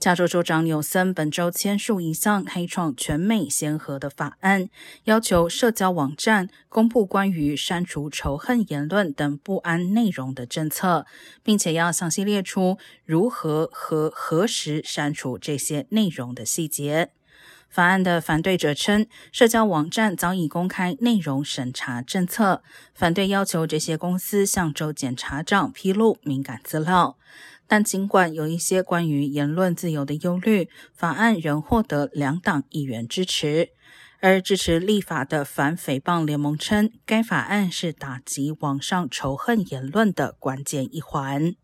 加州州长纽森本周签署一项开创全美先河的法案，要求社交网站公布关于删除仇恨言论等不安内容的政策，并且要详细列出如何和何时删除这些内容的细节。法案的反对者称，社交网站早已公开内容审查政策，反对要求这些公司向州检察长披露敏感资料。但尽管有一些关于言论自由的忧虑，法案仍获得两党议员支持。而支持立法的反诽谤联盟称，该法案是打击网上仇恨言论的关键一环。